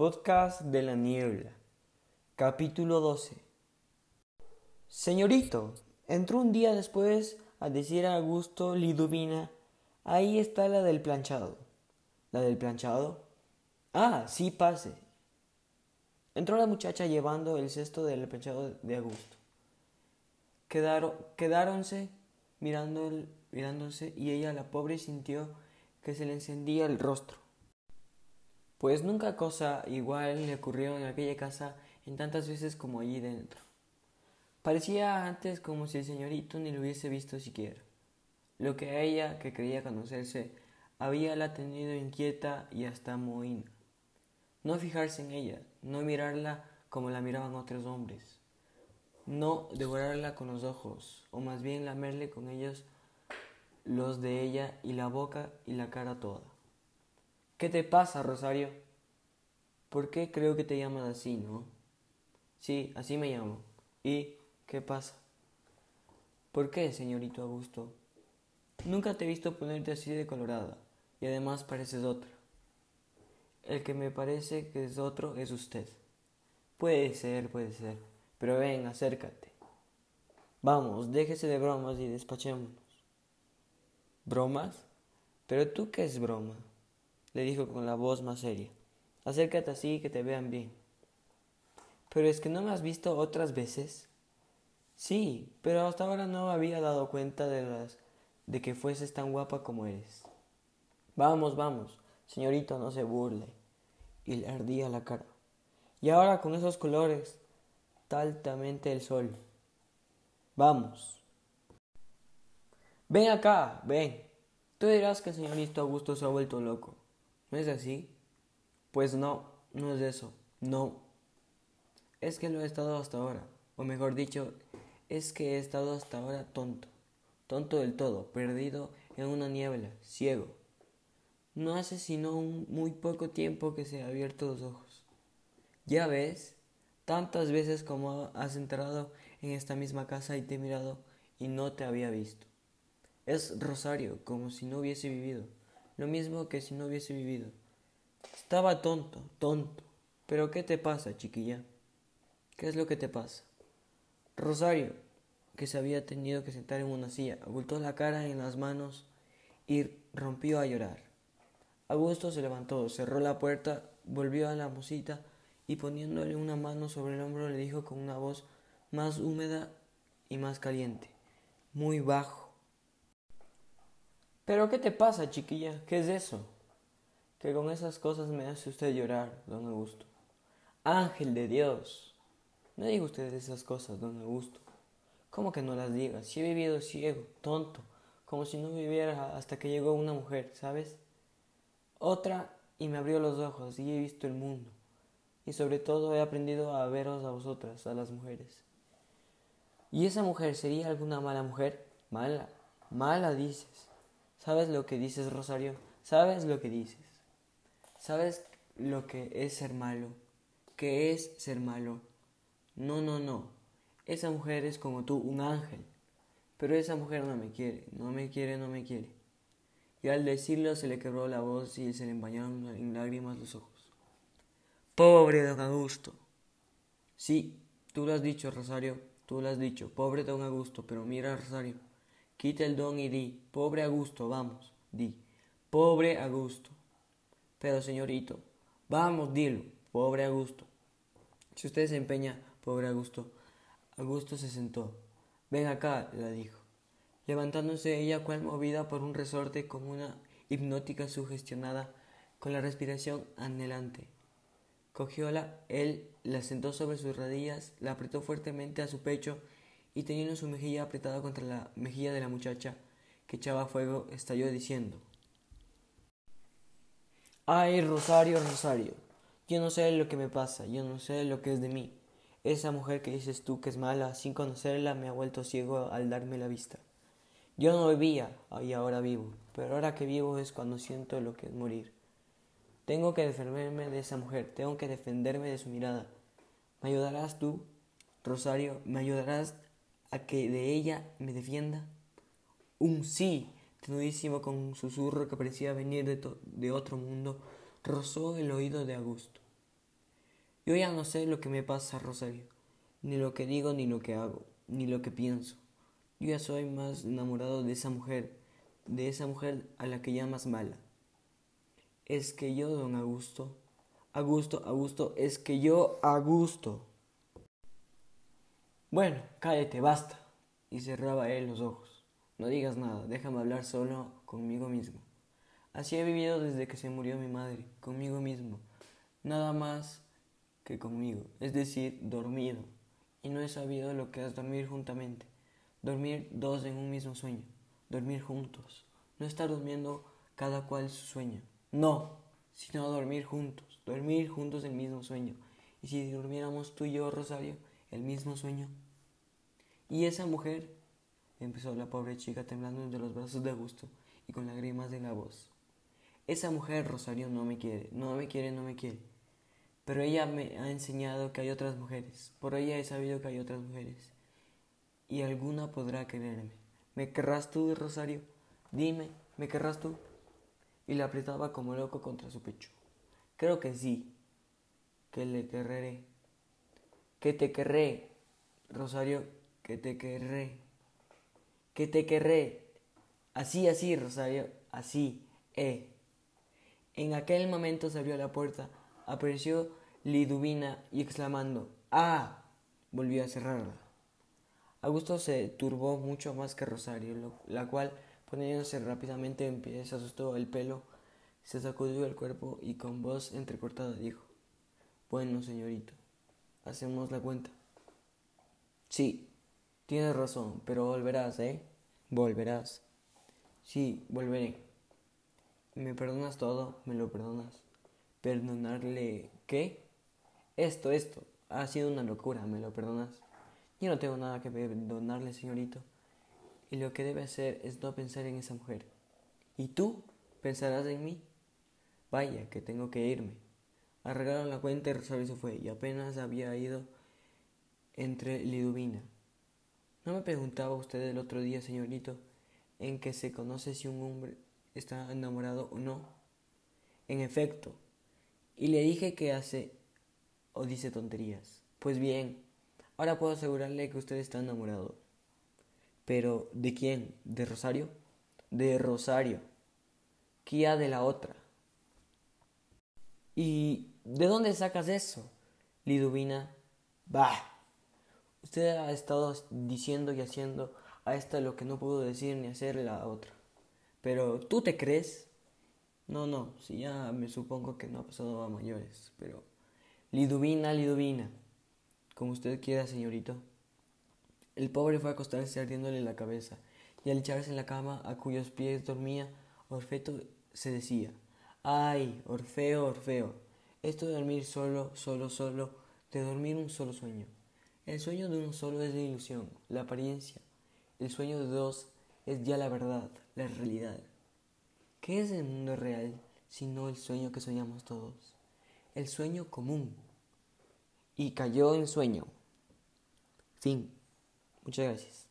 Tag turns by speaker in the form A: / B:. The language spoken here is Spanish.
A: Podcast de la Niebla. Capítulo 12. Señorito, entró un día después a decir a Augusto Liduvina, ahí está la del planchado. ¿La del planchado? Ah, sí, pase. Entró la muchacha llevando el cesto del planchado de Augusto. Quedaron, quedáronse mirando mirándose y ella, la pobre, sintió que se le encendía el rostro. Pues nunca cosa igual le ocurrió en aquella casa en tantas veces como allí dentro. Parecía antes como si el señorito ni lo hubiese visto siquiera. Lo que a ella, que creía conocerse, había la tenido inquieta y hasta mohina. No fijarse en ella, no mirarla como la miraban otros hombres, no devorarla con los ojos, o más bien lamerle con ellos los de ella y la boca y la cara toda. ¿Qué te pasa, Rosario? ¿Por qué creo que te llamas así, no? Sí, así me llamo. ¿Y qué pasa? ¿Por qué, señorito Augusto? Nunca te he visto ponerte así de colorada, y además pareces otra. El que me parece que es otro es usted. Puede ser, puede ser, pero ven, acércate. Vamos, déjese de bromas y despachémonos. ¿Bromas? ¿Pero tú qué es broma? Le dijo con la voz más seria. Acércate así que te vean bien. ¿Pero es que no me has visto otras veces? Sí, pero hasta ahora no había dado cuenta de las de que fueses tan guapa como eres. Vamos, vamos, señorito, no se burle. Y le ardía la cara. Y ahora con esos colores, taltamente el sol. Vamos. Ven acá, ven. Tú dirás que el señorito Augusto se ha vuelto loco. ¿No es así? Pues no, no es eso, no. Es que lo he estado hasta ahora, o mejor dicho, es que he estado hasta ahora tonto, tonto del todo, perdido en una niebla, ciego. No hace sino un muy poco tiempo que se ha abierto los ojos. Ya ves, tantas veces como has entrado en esta misma casa y te he mirado y no te había visto. Es Rosario, como si no hubiese vivido lo mismo que si no hubiese vivido. Estaba tonto, tonto. Pero ¿qué te pasa, chiquilla? ¿Qué es lo que te pasa? Rosario, que se había tenido que sentar en una silla, ocultó la cara en las manos y rompió a llorar. Augusto se levantó, cerró la puerta, volvió a la musita y poniéndole una mano sobre el hombro le dijo con una voz más húmeda y más caliente, muy bajo, pero ¿qué te pasa, chiquilla? ¿Qué es eso? Que con esas cosas me hace usted llorar, don Augusto. Ángel de Dios. No diga usted esas cosas, don Augusto. ¿Cómo que no las diga? Si he vivido ciego, tonto, como si no viviera hasta que llegó una mujer, ¿sabes? Otra y me abrió los ojos y he visto el mundo. Y sobre todo he aprendido a veros a vosotras, a las mujeres. ¿Y esa mujer sería alguna mala mujer? Mala, mala dices. ¿Sabes lo que dices, Rosario? ¿Sabes lo que dices? ¿Sabes lo que es ser malo? ¿Qué es ser malo? No, no, no. Esa mujer es como tú, un ángel. Pero esa mujer no me quiere, no me quiere, no me quiere. Y al decirlo se le quebró la voz y se le empañaron en lágrimas los ojos. Pobre don Augusto. Sí, tú lo has dicho, Rosario, tú lo has dicho, pobre don Augusto, pero mira, Rosario. Quita el don y di, pobre Augusto, vamos, di, pobre Augusto. Pero señorito, vamos, dilo, pobre Augusto. Si usted se empeña, pobre Augusto. Augusto se sentó. Ven acá, le dijo, levantándose ella cual movida por un resorte como una hipnótica sugestionada, con la respiración anhelante. Cogióla, él la sentó sobre sus rodillas, la apretó fuertemente a su pecho y teniendo su mejilla apretada contra la mejilla de la muchacha que echaba fuego, estalló diciendo Ay, Rosario, Rosario, yo no sé lo que me pasa, yo no sé lo que es de mí. Esa mujer que dices tú que es mala, sin conocerla, me ha vuelto ciego al darme la vista. Yo no vivía y ahora vivo, pero ahora que vivo es cuando siento lo que es morir. Tengo que defenderme de esa mujer, tengo que defenderme de su mirada. ¿Me ayudarás tú, Rosario? ¿Me ayudarás a que de ella me defienda? Un sí, tenudísimo con susurro que parecía venir de, de otro mundo, rozó el oído de Augusto. Yo ya no sé lo que me pasa, Rosario, ni lo que digo, ni lo que hago, ni lo que pienso. Yo ya soy más enamorado de esa mujer, de esa mujer a la que llamas mala. Es que yo, don Augusto, Augusto, Augusto, es que yo, Augusto. Bueno, cállate, basta. Y cerraba él los ojos. No digas nada, déjame hablar solo conmigo mismo. Así he vivido desde que se murió mi madre, conmigo mismo. Nada más que conmigo, es decir, dormido. Y no he sabido lo que es dormir juntamente. Dormir dos en un mismo sueño. Dormir juntos. No estar durmiendo cada cual su sueño. No, sino dormir juntos. Dormir juntos el mismo sueño. Y si durmiéramos tú y yo, Rosario, el mismo sueño. Y esa mujer, empezó la pobre chica temblando entre los brazos de gusto y con lágrimas en la voz. Esa mujer, Rosario, no me quiere, no me quiere, no me quiere. Pero ella me ha enseñado que hay otras mujeres. Por ella he sabido que hay otras mujeres y alguna podrá quererme. ¿Me querrás tú, Rosario? Dime, ¿me querrás tú? Y la apretaba como loco contra su pecho. Creo que sí, que le querré. Que te querré, Rosario, que te querré. Que te querré. Así, así, Rosario, así, eh. En aquel momento se abrió la puerta, apareció Liduvina y exclamando, ¡Ah! volvió a cerrarla. Augusto se turbó mucho más que Rosario, la cual, poniéndose rápidamente en pie, se asustó el pelo, se sacudió el cuerpo y con voz entrecortada dijo, Bueno, señorito, hacemos la cuenta. Sí, tienes razón, pero volverás, ¿eh? Volverás. Sí, volveré. ¿Me perdonas todo? ¿Me lo perdonas? ¿Perdonarle qué? Esto, esto. Ha sido una locura, ¿me lo perdonas? Yo no tengo nada que perdonarle, señorito. Y lo que debe hacer es no pensar en esa mujer. ¿Y tú pensarás en mí? Vaya, que tengo que irme. Arreglaron la cuenta y Rosario se fue, y apenas había ido entre Liduvina. ¿No me preguntaba usted el otro día, señorito, en que se conoce si un hombre está enamorado o no? En efecto. Y le dije que hace o dice tonterías. Pues bien, Ahora puedo asegurarle que usted está enamorado. Pero, ¿de quién? ¿De Rosario? De Rosario. ¿Qué de la otra? ¿Y de dónde sacas eso? Liduvina. Bah. Usted ha estado diciendo y haciendo a esta lo que no pudo decir ni hacer la otra. Pero, ¿tú te crees? No, no, si ya me supongo que no ha pasado a mayores, pero... Liduvina, Liduvina. Como usted quiera, señorito. El pobre fue a acostarse ardiéndole la cabeza, y al echarse en la cama a cuyos pies dormía, Orfeo se decía Ay, Orfeo, Orfeo, esto de dormir solo, solo, solo, de dormir un solo sueño. El sueño de uno solo es la ilusión, la apariencia. El sueño de dos es ya la verdad, la realidad. ¿Qué es el mundo real sino el sueño que soñamos todos? El sueño común, y cayó en sueño. Fin. Muchas gracias.